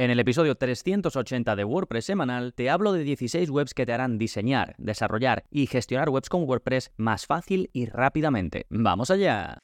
En el episodio 380 de WordPress semanal te hablo de 16 webs que te harán diseñar, desarrollar y gestionar webs con WordPress más fácil y rápidamente. ¡Vamos allá!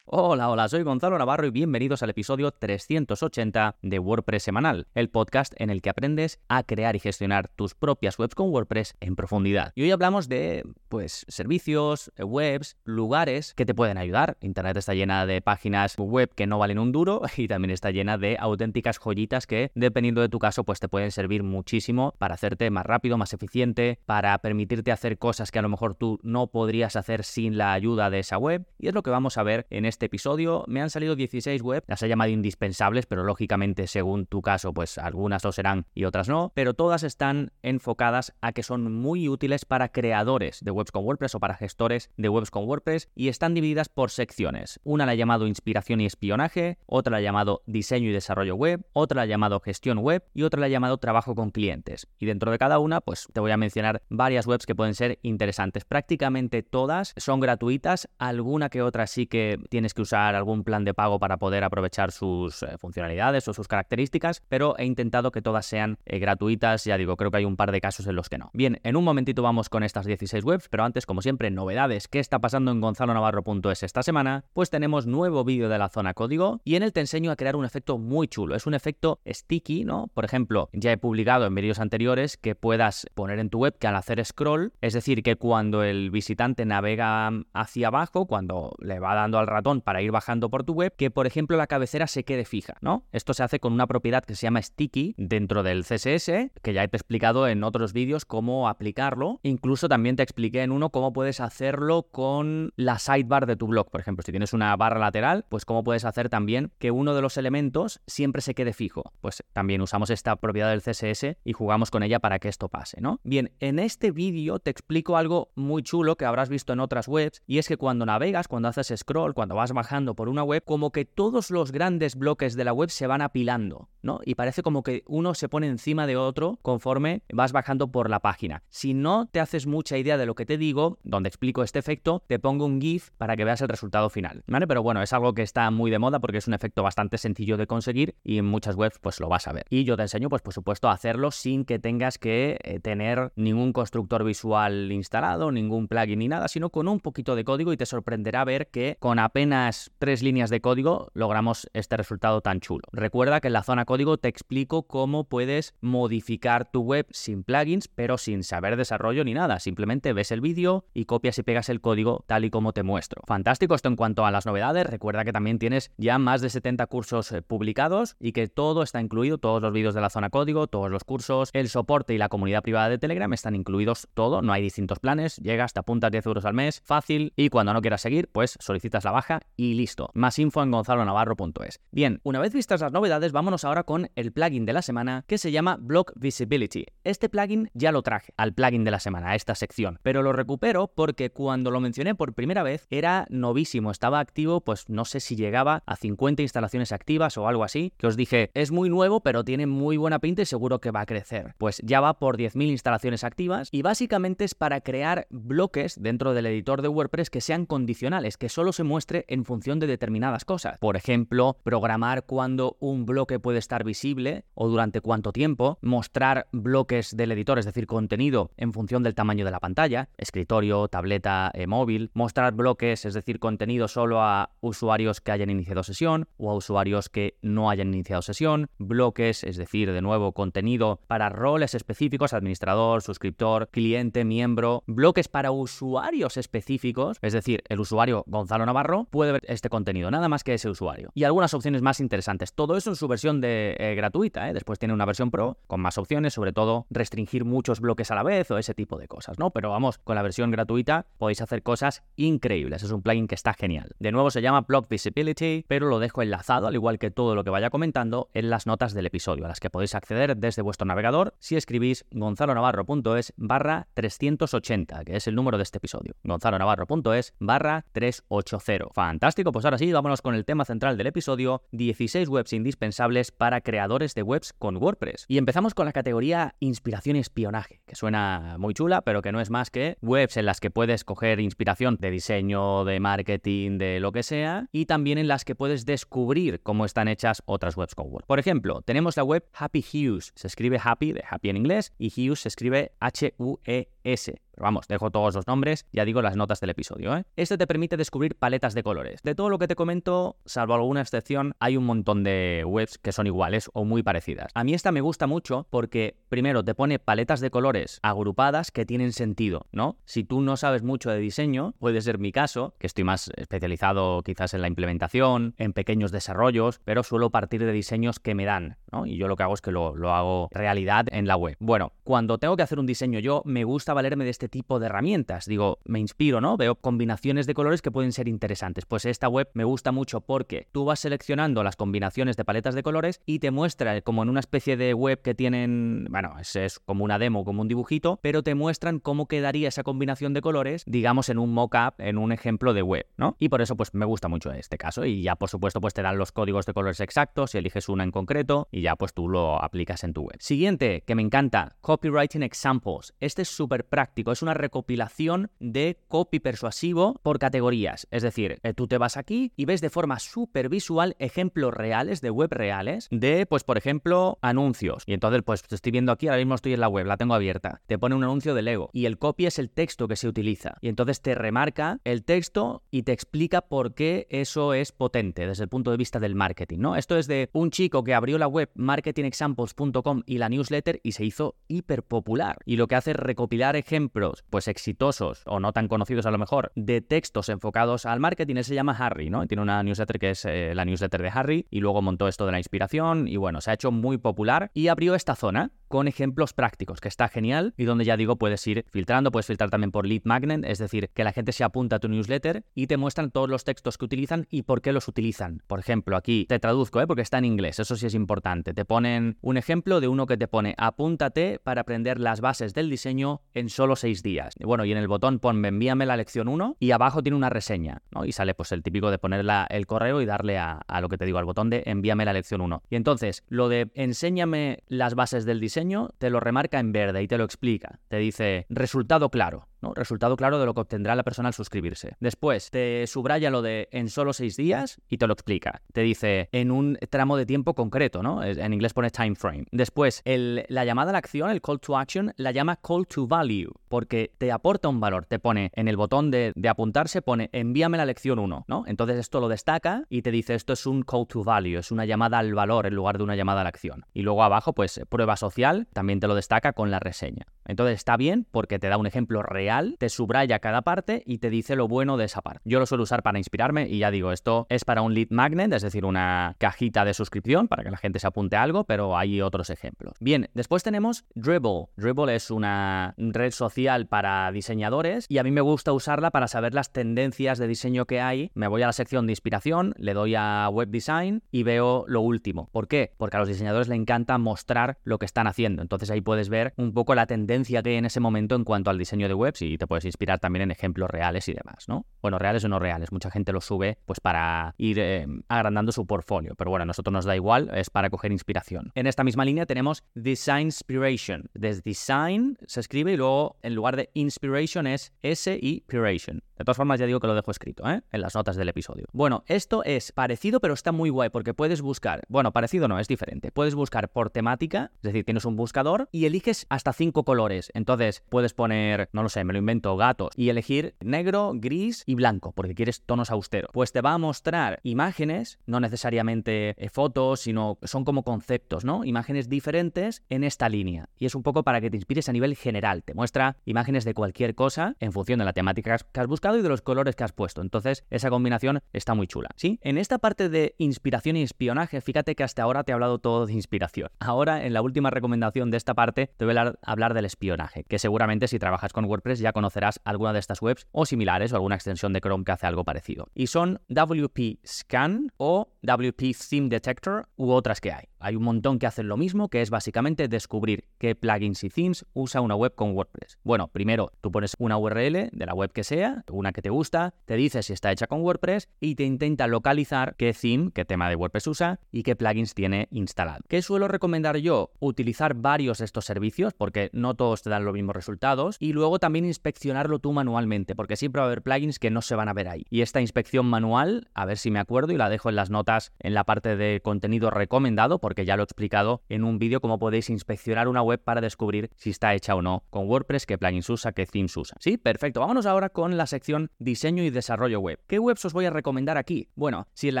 Hola, hola, soy Gonzalo Navarro y bienvenidos al episodio 380 de WordPress Semanal, el podcast en el que aprendes a crear y gestionar tus propias webs con WordPress en profundidad. Y hoy hablamos de, pues, servicios, webs, lugares que te pueden ayudar. Internet está llena de páginas web que no valen un duro y también está llena de auténticas joyitas que, dependiendo de tu caso, pues te pueden servir muchísimo para hacerte más rápido, más eficiente, para permitirte hacer cosas que a lo mejor tú no podrías hacer sin la ayuda de esa web. Y es lo que vamos a ver en este este episodio. Me han salido 16 web, las he llamado indispensables, pero lógicamente según tu caso, pues algunas lo serán y otras no, pero todas están enfocadas a que son muy útiles para creadores de webs con WordPress o para gestores de webs con WordPress y están divididas por secciones. Una la he llamado inspiración y espionaje, otra la he llamado diseño y desarrollo web, otra la he llamado gestión web y otra la he llamado trabajo con clientes. Y dentro de cada una, pues te voy a mencionar varias webs que pueden ser interesantes. Prácticamente todas son gratuitas, alguna que otra sí que que usar algún plan de pago para poder aprovechar sus eh, funcionalidades o sus características, pero he intentado que todas sean eh, gratuitas, ya digo, creo que hay un par de casos en los que no. Bien, en un momentito vamos con estas 16 webs, pero antes, como siempre, novedades. ¿Qué está pasando en gonzalonavarro.es esta semana? Pues tenemos nuevo vídeo de la zona código y en él te enseño a crear un efecto muy chulo. Es un efecto sticky, ¿no? Por ejemplo, ya he publicado en vídeos anteriores que puedas poner en tu web que al hacer scroll, es decir, que cuando el visitante navega hacia abajo, cuando le va dando al ratón para ir bajando por tu web, que por ejemplo la cabecera se quede fija, ¿no? Esto se hace con una propiedad que se llama sticky dentro del CSS, que ya he explicado en otros vídeos cómo aplicarlo. Incluso también te expliqué en uno cómo puedes hacerlo con la sidebar de tu blog. Por ejemplo, si tienes una barra lateral, pues cómo puedes hacer también que uno de los elementos siempre se quede fijo. Pues también usamos esta propiedad del CSS y jugamos con ella para que esto pase, ¿no? Bien, en este vídeo te explico algo muy chulo que habrás visto en otras webs y es que cuando navegas, cuando haces scroll, cuando vas bajando por una web, como que todos los grandes bloques de la web se van apilando, ¿no? Y parece como que uno se pone encima de otro conforme vas bajando por la página. Si no te haces mucha idea de lo que te digo, donde explico este efecto, te pongo un GIF para que veas el resultado final, ¿vale? Pero bueno, es algo que está muy de moda porque es un efecto bastante sencillo de conseguir y en muchas webs pues lo vas a ver. Y yo te enseño, pues por supuesto, a hacerlo sin que tengas que eh, tener ningún constructor visual instalado, ningún plugin ni nada, sino con un poquito de código y te sorprenderá ver que con apenas tres líneas de código logramos este resultado tan chulo. Recuerda que en la zona código te explico cómo puedes modificar tu web sin plugins, pero sin saber desarrollo ni nada. Simplemente ves el vídeo y copias y pegas el código tal y como te muestro. Fantástico esto en cuanto a las novedades. Recuerda que también tienes ya más de 70 cursos eh, publicados y que todo está incluido, todos los vídeos de la zona código, todos los cursos, el soporte y la comunidad privada de Telegram están incluidos todo, no hay distintos planes, llegas, te apuntas 10 euros al mes, fácil y cuando no quieras seguir, pues solicitas la baja y listo. Más info en gonzalonavarro.es. Bien, una vez vistas las novedades, vámonos ahora con el plugin de la semana que se llama Block Visibility. Este plugin ya lo traje al plugin de la semana, a esta sección, pero lo recupero porque cuando lo mencioné por primera vez era novísimo, estaba activo, pues no sé si llegaba a 50 instalaciones activas o algo así, que os dije, es muy nuevo, pero tiene muy buena pinta y seguro que va a crecer. Pues ya va por 10.000 instalaciones activas y básicamente es para crear bloques dentro del editor de WordPress que sean condicionales, que solo se muestre en función de determinadas cosas. Por ejemplo, programar cuando un bloque puede estar visible o durante cuánto tiempo, mostrar bloques del editor, es decir, contenido en función del tamaño de la pantalla, escritorio, tableta, eh, móvil, mostrar bloques, es decir, contenido solo a usuarios que hayan iniciado sesión o a usuarios que no hayan iniciado sesión, bloques, es decir, de nuevo, contenido para roles específicos, administrador, suscriptor, cliente, miembro, bloques para usuarios específicos, es decir, el usuario Gonzalo Navarro ver este contenido, nada más que ese usuario. Y algunas opciones más interesantes. Todo eso en su versión de eh, gratuita, ¿eh? después tiene una versión pro con más opciones, sobre todo restringir muchos bloques a la vez o ese tipo de cosas, ¿no? Pero vamos, con la versión gratuita podéis hacer cosas increíbles. Es un plugin que está genial. De nuevo se llama Block Visibility, pero lo dejo enlazado, al igual que todo lo que vaya comentando, en las notas del episodio, a las que podéis acceder desde vuestro navegador si escribís gonzalonavarro.es barra 380, que es el número de este episodio. gonzalonavarro.es barra 380. Fantástico, pues ahora sí, vámonos con el tema central del episodio, 16 webs indispensables para creadores de webs con WordPress. Y empezamos con la categoría inspiración y espionaje, que suena muy chula, pero que no es más que webs en las que puedes coger inspiración de diseño, de marketing, de lo que sea, y también en las que puedes descubrir cómo están hechas otras webs con WordPress. Por ejemplo, tenemos la web Happy Hughes, se escribe Happy de Happy en inglés, y Hughes se escribe H-U-E-S vamos, dejo todos los nombres, ya digo las notas del episodio. ¿eh? Este te permite descubrir paletas de colores. De todo lo que te comento, salvo alguna excepción, hay un montón de webs que son iguales o muy parecidas. A mí esta me gusta mucho porque, primero, te pone paletas de colores agrupadas que tienen sentido, ¿no? Si tú no sabes mucho de diseño, puede ser mi caso, que estoy más especializado quizás en la implementación, en pequeños desarrollos, pero suelo partir de diseños que me dan, ¿no? Y yo lo que hago es que lo, lo hago realidad en la web. Bueno, cuando tengo que hacer un diseño yo, me gusta valerme de este tipo de herramientas. Digo, me inspiro, ¿no? Veo combinaciones de colores que pueden ser interesantes. Pues esta web me gusta mucho porque tú vas seleccionando las combinaciones de paletas de colores y te muestra como en una especie de web que tienen, bueno, es, es como una demo, como un dibujito, pero te muestran cómo quedaría esa combinación de colores, digamos, en un mockup, en un ejemplo de web, ¿no? Y por eso, pues me gusta mucho este caso. Y ya, por supuesto, pues te dan los códigos de colores exactos, si eliges una en concreto, y ya pues tú lo aplicas en tu web. Siguiente, que me encanta, Copywriting Examples. Este es súper práctico, es una recopilación de copy persuasivo por categorías. Es decir, eh, tú te vas aquí y ves de forma súper visual ejemplos reales de web reales de, pues por ejemplo, anuncios. Y entonces, pues estoy viendo aquí, ahora mismo estoy en la web, la tengo abierta. Te pone un anuncio de Lego y el copy es el texto que se utiliza. Y entonces te remarca el texto y te explica por qué eso es potente desde el punto de vista del marketing, ¿no? Esto es de un chico que abrió la web marketingexamples.com y la newsletter y se hizo hiper popular. Y lo que hace es recopilar ejemplos, pues exitosos o no tan conocidos a lo mejor, de textos enfocados al marketing. Él se llama Harry, ¿no? Tiene una newsletter que es eh, la newsletter de Harry y luego montó esto de la inspiración y bueno, se ha hecho muy popular y abrió esta zona con ejemplos prácticos, que está genial y donde ya digo puedes ir filtrando, puedes filtrar también por lead magnet, es decir, que la gente se apunta a tu newsletter y te muestran todos los textos que utilizan y por qué los utilizan. Por ejemplo, aquí te traduzco, ¿eh? porque está en inglés, eso sí es importante. Te ponen un ejemplo de uno que te pone apúntate para aprender las bases del diseño en solo seis días. Bueno, y en el botón ponme envíame la lección 1 y abajo tiene una reseña, ¿no? Y sale pues el típico de poner el correo y darle a, a lo que te digo, al botón de envíame la lección 1. Y entonces, lo de enséñame las bases del diseño, te lo remarca en verde y te lo explica. Te dice resultado claro. Resultado claro de lo que obtendrá la persona al suscribirse. Después, te subraya lo de en solo seis días y te lo explica. Te dice en un tramo de tiempo concreto, ¿no? En inglés pone time frame. Después, la llamada a la acción, el call to action, la llama call to value, porque te aporta un valor. Te pone en el botón de, apuntarse, pone envíame la lección 1, ¿no? Entonces esto lo destaca y te dice esto es un call to value, es una llamada al valor en lugar de una llamada a la acción. Y luego abajo, pues prueba social, también te lo destaca con la reseña. Entonces está bien porque te da un ejemplo real, te subraya cada parte y te dice lo bueno de esa parte. Yo lo suelo usar para inspirarme y ya digo, esto es para un lead magnet, es decir, una cajita de suscripción para que la gente se apunte a algo, pero hay otros ejemplos. Bien, después tenemos Dribble. Dribble es una red social para diseñadores y a mí me gusta usarla para saber las tendencias de diseño que hay. Me voy a la sección de inspiración, le doy a web design y veo lo último. ¿Por qué? Porque a los diseñadores le encanta mostrar lo que están haciendo. Entonces ahí puedes ver un poco la tendencia que hay en ese momento en cuanto al diseño de webs y te puedes inspirar también en ejemplos reales y demás, ¿no? Bueno, reales o no reales, mucha gente lo sube pues para ir eh, agrandando su portfolio, pero bueno, a nosotros nos da igual, es para coger inspiración. En esta misma línea tenemos Design Inspiration. Desde Design se escribe y luego en lugar de Inspiration es S y Inspiration. De todas formas, ya digo que lo dejo escrito, ¿eh? En las notas del episodio. Bueno, esto es parecido, pero está muy guay porque puedes buscar, bueno, parecido no, es diferente. Puedes buscar por temática, es decir, tienes un buscador y eliges hasta cinco colores. Entonces, puedes poner, no lo sé, lo invento, gatos y elegir negro, gris y blanco, porque quieres tonos austeros. Pues te va a mostrar imágenes, no necesariamente eh, fotos, sino son como conceptos, ¿no? Imágenes diferentes en esta línea. Y es un poco para que te inspires a nivel general. Te muestra imágenes de cualquier cosa en función de la temática que has buscado y de los colores que has puesto. Entonces, esa combinación está muy chula. ¿Sí? En esta parte de inspiración y espionaje, fíjate que hasta ahora te he hablado todo de inspiración. Ahora, en la última recomendación de esta parte, te voy a hablar del espionaje, que seguramente si trabajas con WordPress ya conocerás alguna de estas webs o similares o alguna extensión de Chrome que hace algo parecido. Y son WP Scan o WP Theme Detector u otras que hay. Hay un montón que hacen lo mismo, que es básicamente descubrir qué plugins y themes usa una web con WordPress. Bueno, primero tú pones una URL de la web que sea, una que te gusta, te dice si está hecha con WordPress y te intenta localizar qué theme, qué tema de WordPress usa y qué plugins tiene instalado. ¿Qué suelo recomendar yo? Utilizar varios de estos servicios porque no todos te dan los mismos resultados y luego también inspeccionarlo tú manualmente porque siempre va a haber plugins que no se van a ver ahí. Y esta inspección manual, a ver si me acuerdo y la dejo en las notas en la parte de contenido recomendado porque ya lo he explicado en un vídeo cómo podéis inspeccionar una web para descubrir si está hecha o no con WordPress, qué plugins usa, qué themes usa. Sí, perfecto. Vámonos ahora con la sección diseño y desarrollo web. ¿Qué webs os voy a recomendar aquí? Bueno, si en la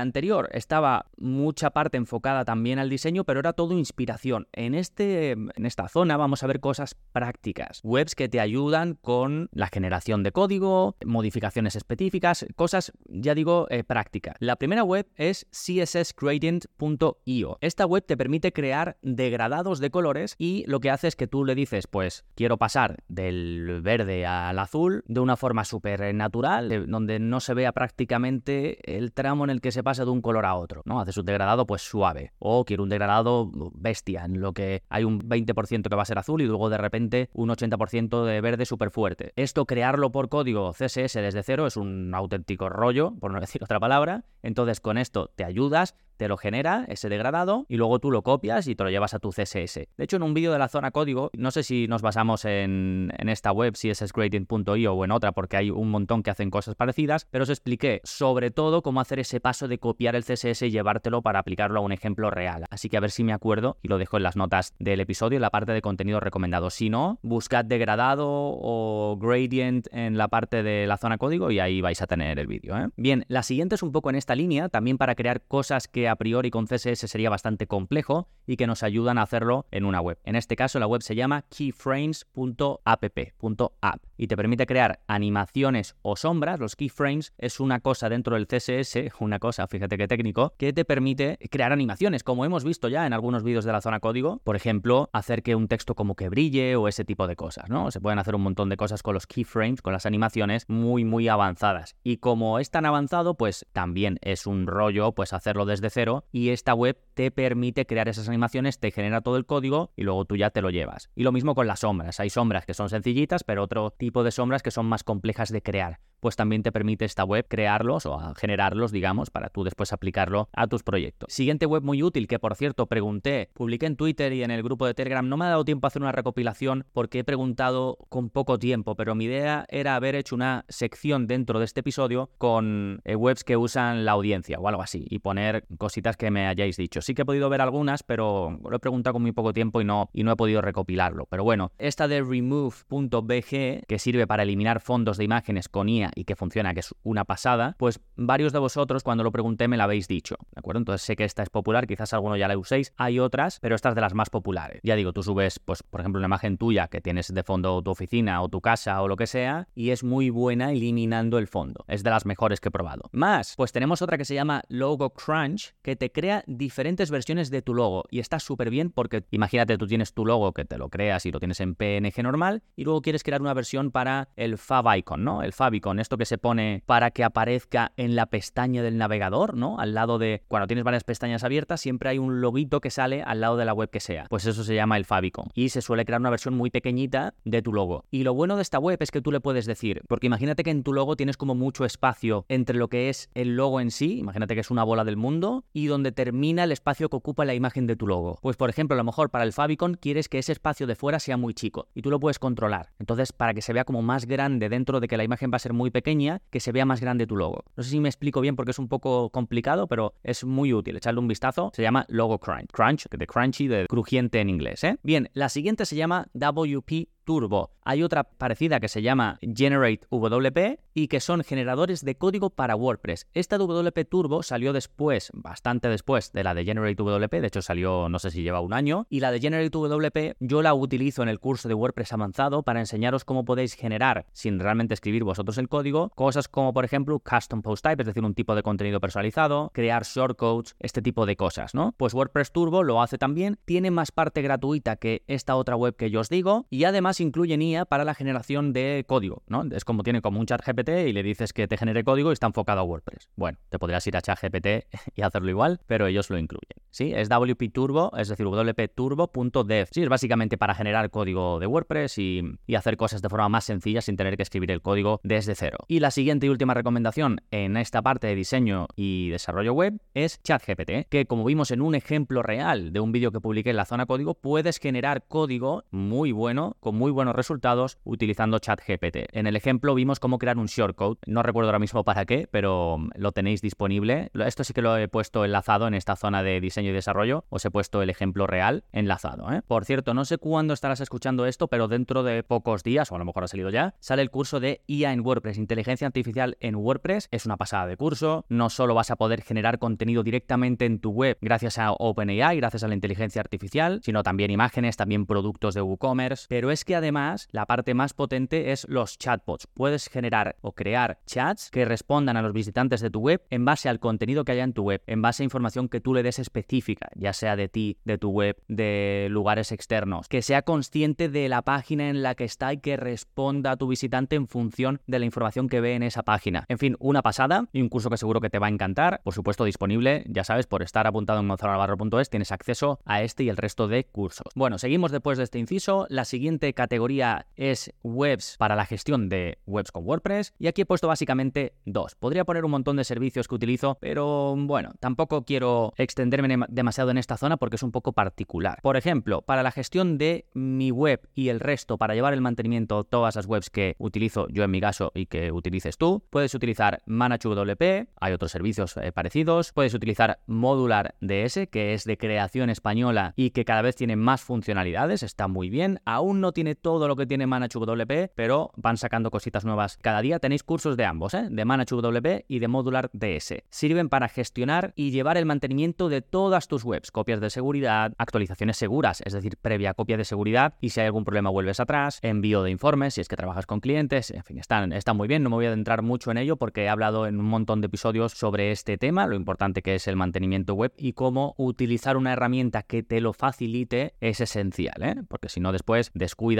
anterior estaba mucha parte enfocada también al diseño, pero era todo inspiración. En, este, en esta zona vamos a ver cosas prácticas. Webs que te ayudan con la generación de código, modificaciones específicas, cosas, ya digo, eh, prácticas. La primera web es cssgradient.io. Esta web te permite crear degradados de colores y lo que hace es que tú le dices, pues quiero pasar del verde al azul de una forma súper natural, donde no se vea prácticamente el tramo en el que se pasa de un color a otro, ¿no? Haces un degradado pues suave o quiero un degradado bestia, en lo que hay un 20% que va a ser azul y luego de repente un 80% de verde súper fuerte. Esto crearlo por código CSS desde cero es un auténtico rollo, por no decir otra palabra, entonces con esto te ayudas, te lo genera, ese degradado, y luego tú lo copias y te lo llevas a tu CSS. De hecho, en un vídeo de la zona código, no sé si nos basamos en, esta web, cssgradient.io o en otra, porque hay un montón que hacen cosas parecidas, pero os expliqué sobre todo cómo hacer ese paso de copiar el CSS y llevártelo para aplicarlo a un ejemplo real. Así que a ver si me acuerdo y lo dejo en las notas del episodio, en la parte de contenido recomendado. Si no, buscad degradado o gradient en la parte de la zona código y ahí vais a tener el vídeo. ¿eh? Bien, la siguiente es un poco en esta línea, también para crear cosas que a priori con CSS sería bastante complejo y que nos ayudan a hacerlo en una web. En este caso la web se llama keyframes.app y te permite crear animaciones o sombras. Los keyframes es una cosa dentro del CSS, una cosa, fíjate qué técnico, que te permite crear animaciones, como hemos visto ya en algunos vídeos de la zona código. Por ejemplo, hacer que un texto como que brille o ese tipo de cosas, ¿no? Se pueden hacer un montón de cosas con los keyframes, con las animaciones muy, muy avanzadas. Y como es tan avanzado, pues también es un rollo, pues hacerlo desde y esta web te permite crear esas animaciones, te genera todo el código y luego tú ya te lo llevas. Y lo mismo con las sombras. Hay sombras que son sencillitas, pero otro tipo de sombras que son más complejas de crear pues también te permite esta web crearlos o generarlos, digamos, para tú después aplicarlo a tus proyectos. Siguiente web muy útil que, por cierto, pregunté, publiqué en Twitter y en el grupo de Telegram. No me ha dado tiempo a hacer una recopilación porque he preguntado con poco tiempo, pero mi idea era haber hecho una sección dentro de este episodio con eh, webs que usan la audiencia o algo así y poner cositas que me hayáis dicho. Sí que he podido ver algunas, pero lo he preguntado con muy poco tiempo y no, y no he podido recopilarlo. Pero bueno, esta de remove.bg, que sirve para eliminar fondos de imágenes con IA y que funciona, que es una pasada, pues varios de vosotros cuando lo pregunté me la habéis dicho, ¿de acuerdo? Entonces sé que esta es popular, quizás alguno ya la uséis, hay otras, pero esta es de las más populares. Ya digo, tú subes, pues, por ejemplo, una imagen tuya que tienes de fondo tu oficina o tu casa o lo que sea, y es muy buena eliminando el fondo. Es de las mejores que he probado. Más, pues tenemos otra que se llama Logo Crunch, que te crea diferentes versiones de tu logo, y está súper bien porque imagínate, tú tienes tu logo que te lo creas y lo tienes en PNG normal, y luego quieres crear una versión para el favicon, ¿no? El favicon esto que se pone para que aparezca en la pestaña del navegador, ¿no? Al lado de, cuando tienes varias pestañas abiertas, siempre hay un loguito que sale al lado de la web que sea. Pues eso se llama el favicon. Y se suele crear una versión muy pequeñita de tu logo. Y lo bueno de esta web es que tú le puedes decir, porque imagínate que en tu logo tienes como mucho espacio entre lo que es el logo en sí, imagínate que es una bola del mundo, y donde termina el espacio que ocupa la imagen de tu logo. Pues por ejemplo, a lo mejor para el favicon quieres que ese espacio de fuera sea muy chico y tú lo puedes controlar. Entonces, para que se vea como más grande dentro de que la imagen va a ser muy pequeña, que se vea más grande tu logo. No sé si me explico bien porque es un poco complicado, pero es muy útil. Echarle un vistazo. Se llama Logo Crunch. Crunch, de crunchy, de crujiente en inglés. ¿eh? Bien, la siguiente se llama WP Turbo. Hay otra parecida que se llama Generate WP y que son generadores de código para WordPress. Esta WP Turbo salió después, bastante después de la de Generate WP, de hecho salió no sé si lleva un año, y la de Generate WP yo la utilizo en el curso de WordPress avanzado para enseñaros cómo podéis generar, sin realmente escribir vosotros el código, cosas como por ejemplo Custom Post Type, es decir, un tipo de contenido personalizado, crear shortcodes, este tipo de cosas, ¿no? Pues WordPress Turbo lo hace también, tiene más parte gratuita que esta otra web que yo os digo, y además incluyen IA para la generación de código, ¿no? Es como tiene como un chat GPT y le dices que te genere código y está enfocado a WordPress. Bueno, te podrías ir a chat GPT y hacerlo igual, pero ellos lo incluyen. ¿Sí? Es WP Turbo, es decir, wpturbo.dev. Sí, es básicamente para generar código de WordPress y, y hacer cosas de forma más sencilla sin tener que escribir el código desde cero. Y la siguiente y última recomendación en esta parte de diseño y desarrollo web es ChatGPT, que como vimos en un ejemplo real de un vídeo que publiqué en la zona código, puedes generar código muy bueno, con muy buenos resultados, utilizando ChatGPT. En el ejemplo vimos cómo crear un shortcode. No recuerdo ahora mismo para qué, pero lo tenéis disponible. Esto sí que lo he puesto enlazado en esta zona de diseño y desarrollo. Os he puesto el ejemplo real enlazado. ¿eh? Por cierto, no sé cuándo estarás escuchando esto, pero dentro de pocos días, o a lo mejor ha salido ya, sale el curso de IA en WordPress, inteligencia artificial en WordPress. Es una pasada de curso. No solo vas a poder generar contenido directamente en tu web gracias a OpenAI, gracias a la inteligencia artificial, sino también imágenes, también productos de WooCommerce. Pero es que además la parte más potente es los chatbots. Puedes generar o crear chats que respondan a los visitantes de tu web en base al contenido que haya en tu web, en base a información que tú le des específica, ya sea de ti, de tu web, de lugares externos, que sea consciente de la página en la que está y que responda a tu visitante en función de la información que ve en esa página. En fin, una pasada y un curso que seguro que te va a encantar, por supuesto disponible, ya sabes, por estar apuntado en gonzalonavarro.es tienes acceso a este y el resto de cursos. Bueno, seguimos después de este inciso, la siguiente categoría es webs para la gestión de webs con WordPress y aquí he puesto básicamente dos. Podría poner un montón de servicios que utilizo, pero bueno, tampoco quiero extenderme demasiado en esta zona porque es un poco particular. Por ejemplo, para la gestión de mi web y el resto para llevar el mantenimiento todas las webs que utilizo yo en mi caso y que utilices tú, puedes utilizar ManageWP, hay otros servicios eh, parecidos, puedes utilizar Modular DS, que es de creación española y que cada vez tiene más funcionalidades, está muy bien, aún no tiene todo lo que tiene ManageWP, pero van sacando cositas nuevas cada día, tenéis cursos de ambos, ¿eh? de ManageWP y de Modular DS. Sirven para gestionar y llevar el mantenimiento de todas tus webs, copias de seguridad, actualizaciones seguras, es decir, previa copia de seguridad y si hay algún problema vuelves atrás, envío de informes si es que trabajas con clientes, en fin, están, están muy bien, no me voy a adentrar mucho en ello porque he hablado en un montón de episodios sobre este tema, lo importante que es el mantenimiento web y cómo utilizar una herramienta que te lo facilite es esencial, ¿eh? porque si no después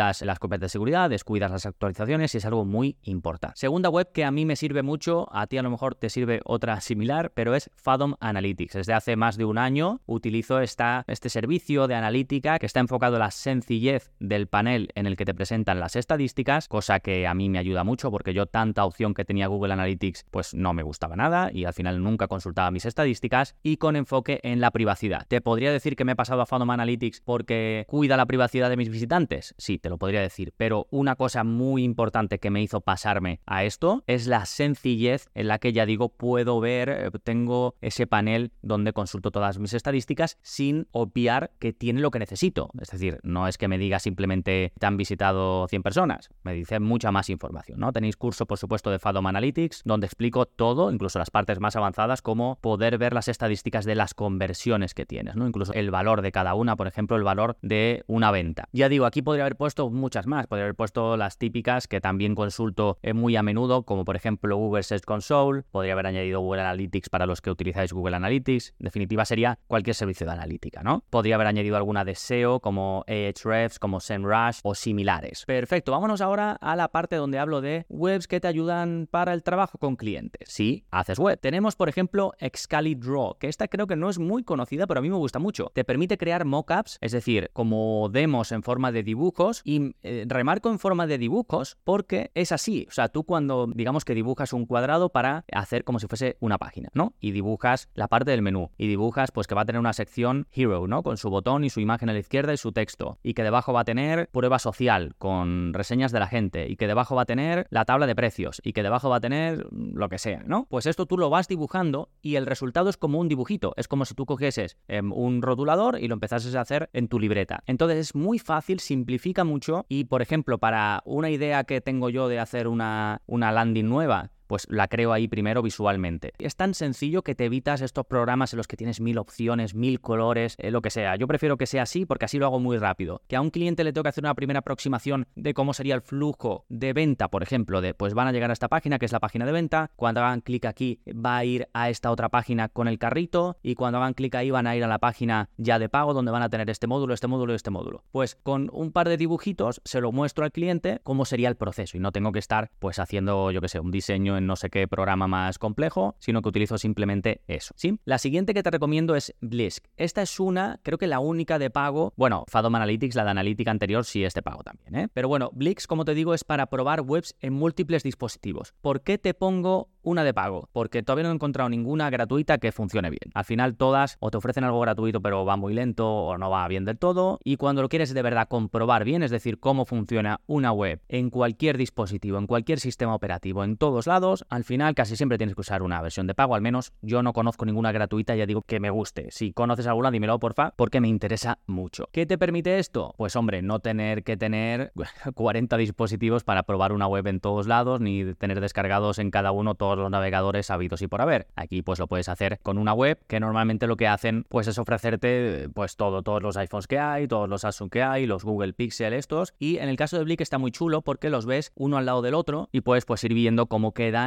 las copias de seguridad, descuidas las actualizaciones y es algo muy importante. Segunda web que a mí me sirve mucho, a ti a lo mejor te sirve otra similar, pero es Fathom Analytics. Desde hace más de un año utilizo esta, este servicio de analítica que está enfocado a la sencillez del panel en el que te presentan las estadísticas, cosa que a mí me ayuda mucho porque yo tanta opción que tenía Google Analytics pues no me gustaba nada y al final nunca consultaba mis estadísticas y con enfoque en la privacidad. ¿Te podría decir que me he pasado a Fathom Analytics porque cuida la privacidad de mis visitantes? Sí, te lo podría decir, pero una cosa muy importante que me hizo pasarme a esto es la sencillez en la que ya digo puedo ver, eh, tengo ese panel donde consulto todas mis estadísticas sin obviar que tiene lo que necesito. Es decir, no es que me diga simplemente te han visitado 100 personas, me dice mucha más información, ¿no? Tenéis curso, por supuesto, de Fathom Analytics, donde explico todo, incluso las partes más avanzadas, como poder ver las estadísticas de las conversiones que tienes, ¿no? Incluso el valor de cada una, por ejemplo, el valor de una venta. Ya digo, aquí podría haber puesto muchas más, podría haber puesto las típicas que también consulto eh, muy a menudo, como por ejemplo Google Search Console, podría haber añadido Google Analytics para los que utilizáis Google Analytics, en definitiva sería cualquier servicio de analítica, ¿no? Podría haber añadido alguna de SEO como Ahrefs, como SEMrush o similares. Perfecto, vámonos ahora a la parte donde hablo de webs que te ayudan para el trabajo con clientes. Sí, haces web. Tenemos, por ejemplo, Draw, que esta creo que no es muy conocida, pero a mí me gusta mucho. Te permite crear mockups, es decir, como demos en forma de dibujos y eh, remarco en forma de dibujos porque es así. O sea, tú cuando digamos que dibujas un cuadrado para hacer como si fuese una página, ¿no? Y dibujas la parte del menú y dibujas pues que va a tener una sección Hero, ¿no? Con su botón y su imagen a la izquierda y su texto y que debajo va a tener prueba social con reseñas de la gente y que debajo va a tener la tabla de precios y que debajo va a tener lo que sea, ¿no? Pues esto tú lo vas dibujando y el resultado es como un dibujito, es como si tú cogieses em, un rotulador y lo empezases a hacer en tu libreta. Entonces es muy fácil, simplifica mucho y por ejemplo para una idea que tengo yo de hacer una, una landing nueva, pues la creo ahí primero visualmente. Es tan sencillo que te evitas estos programas en los que tienes mil opciones, mil colores, eh, lo que sea. Yo prefiero que sea así porque así lo hago muy rápido. Que a un cliente le tengo que hacer una primera aproximación de cómo sería el flujo de venta, por ejemplo, de pues van a llegar a esta página, que es la página de venta, cuando hagan clic aquí va a ir a esta otra página con el carrito y cuando hagan clic ahí van a ir a la página ya de pago donde van a tener este módulo, este módulo y este módulo. Pues con un par de dibujitos se lo muestro al cliente cómo sería el proceso y no tengo que estar pues haciendo, yo que sé, un diseño no sé qué programa más complejo, sino que utilizo simplemente eso. ¿sí? La siguiente que te recomiendo es Blisk. Esta es una, creo que la única de pago, bueno, Fadom Analytics, la de analítica anterior, sí es de pago también, ¿eh? Pero bueno, Blix, como te digo, es para probar webs en múltiples dispositivos. ¿Por qué te pongo una de pago, porque todavía no he encontrado ninguna gratuita que funcione bien. Al final todas o te ofrecen algo gratuito pero va muy lento o no va bien del todo y cuando lo quieres de verdad comprobar bien, es decir, cómo funciona una web en cualquier dispositivo, en cualquier sistema operativo, en todos lados, al final casi siempre tienes que usar una versión de pago, al menos yo no conozco ninguna gratuita, ya digo que me guste. Si conoces alguna, dímelo porfa, porque me interesa mucho. ¿Qué te permite esto? Pues hombre, no tener que tener 40 dispositivos para probar una web en todos lados, ni tener descargados en cada uno todos los navegadores habidos y por haber. Aquí pues lo puedes hacer con una web que normalmente lo que hacen pues es ofrecerte pues todo, todos los iPhones que hay, todos los Samsung que hay, los Google Pixel estos y en el caso de Blick está muy chulo porque los ves uno al lado del otro y puedes pues ir viendo cómo queda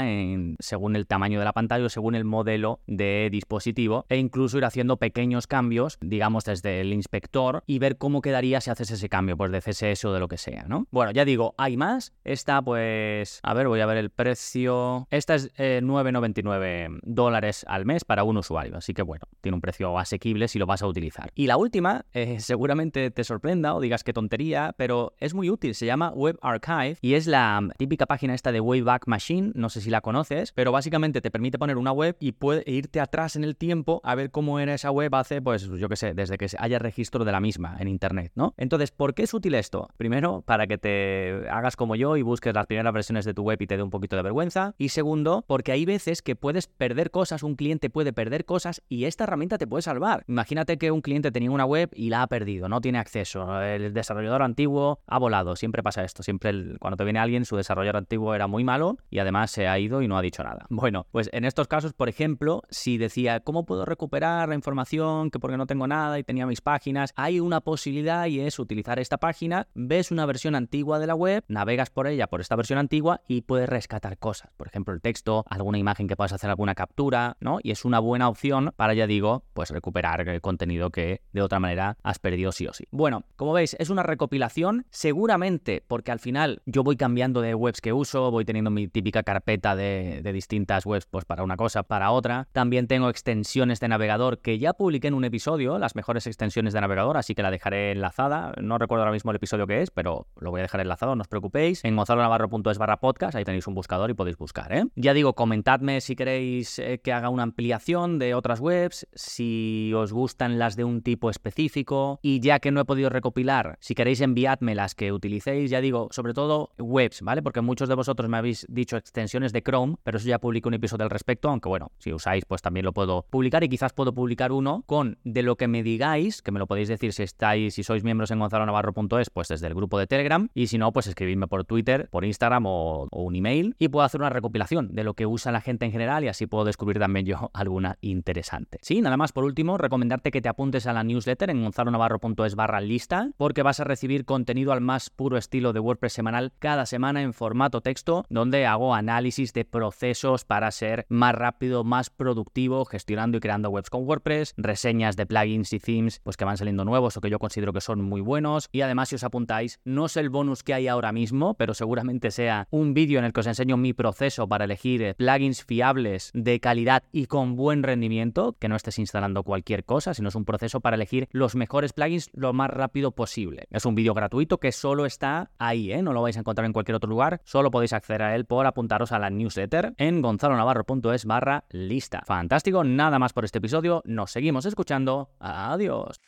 según el tamaño de la pantalla o según el modelo de dispositivo e incluso ir haciendo pequeños cambios, digamos desde el inspector y ver cómo quedaría si haces ese cambio pues de CSS o de lo que sea, ¿no? Bueno, ya digo, hay más. Esta pues, a ver, voy a ver el precio. Esta es 9,99 dólares al mes para un usuario. Así que bueno, tiene un precio asequible si lo vas a utilizar. Y la última, eh, seguramente te sorprenda o digas qué tontería, pero es muy útil. Se llama Web Archive y es la típica página esta de Wayback Machine. No sé la conoces, pero básicamente te permite poner una web y puede irte atrás en el tiempo a ver cómo era esa web hace, pues yo qué sé, desde que haya registro de la misma en internet, ¿no? Entonces, ¿por qué es útil esto? Primero, para que te hagas como yo y busques las primeras versiones de tu web y te dé un poquito de vergüenza. Y segundo, porque hay veces que puedes perder cosas, un cliente puede perder cosas y esta herramienta te puede salvar. Imagínate que un cliente tenía una web y la ha perdido, no tiene acceso, el desarrollador antiguo ha volado, siempre pasa esto, siempre cuando te viene alguien su desarrollador antiguo era muy malo y además ha ido y no ha dicho nada. Bueno, pues en estos casos, por ejemplo, si decía, ¿cómo puedo recuperar la información que porque no tengo nada y tenía mis páginas? Hay una posibilidad y es utilizar esta página, ves una versión antigua de la web, navegas por ella por esta versión antigua y puedes rescatar cosas, por ejemplo el texto, alguna imagen que puedas hacer alguna captura, ¿no? Y es una buena opción para, ya digo, pues recuperar el contenido que de otra manera has perdido sí o sí. Bueno, como veis, es una recopilación, seguramente porque al final yo voy cambiando de webs que uso, voy teniendo mi típica carpeta de, distintas webs, pues para una cosa, para otra. También tengo extensiones de navegador que ya publiqué en un episodio, las mejores extensiones de navegador, así que la dejaré enlazada. No recuerdo ahora mismo el episodio que es, pero lo voy a dejar enlazado, no os preocupéis. En gonzalonavarro.es barra podcast, ahí tenéis un buscador y podéis buscar, ¿eh? Ya digo, comentadme si queréis eh, que haga una ampliación de otras webs, si os gustan las de un tipo específico y ya que no he podido recopilar, si queréis enviadme las que utilicéis, ya digo, sobre todo webs, ¿vale? Porque muchos de vosotros me habéis dicho extensiones de Chrome, pero eso ya publico un episodio al respecto, aunque bueno, si usáis pues también lo puedo publicar y quizás puedo publicar uno con de lo que me digáis, que me lo podéis decir si estáis, si sois miembros en gonzalonavarro.es, pues desde el grupo de Telegram y si no, pues escribidme por Twitter, por Instagram o, un email y puedo hacer una recopilación de lo que usa la gente en general y así puedo descubrir también yo alguna interesante. Sí, nada más por último, recomendarte que te apuntes a la newsletter en gonzalonavarro.es barra lista porque vas a recibir contenido al más puro estilo de WordPress semanal cada semana en formato texto donde hago análisis de procesos para ser más rápido, más productivo, gestionando y creando webs con WordPress, reseñas de plugins y themes pues que van saliendo nuevos o que yo considero que son muy buenos y además si os apuntáis, no sé el bonus que hay ahora mismo, pero seguramente sea un vídeo en el que os enseño mi proceso para elegir eh, plugins fiables de calidad y con buen rendimiento, que no estés instalando cualquier cosa, sino es un proceso para elegir los mejores plugins lo más rápido posible. Es un vídeo gratuito que solo está ahí, ¿eh? no lo vais a encontrar en cualquier otro lugar, solo podéis acceder a él por apuntaros a la newsletter en gonzalonavarro.es barra lista. Fantástico, nada más por este episodio, nos seguimos escuchando, adiós.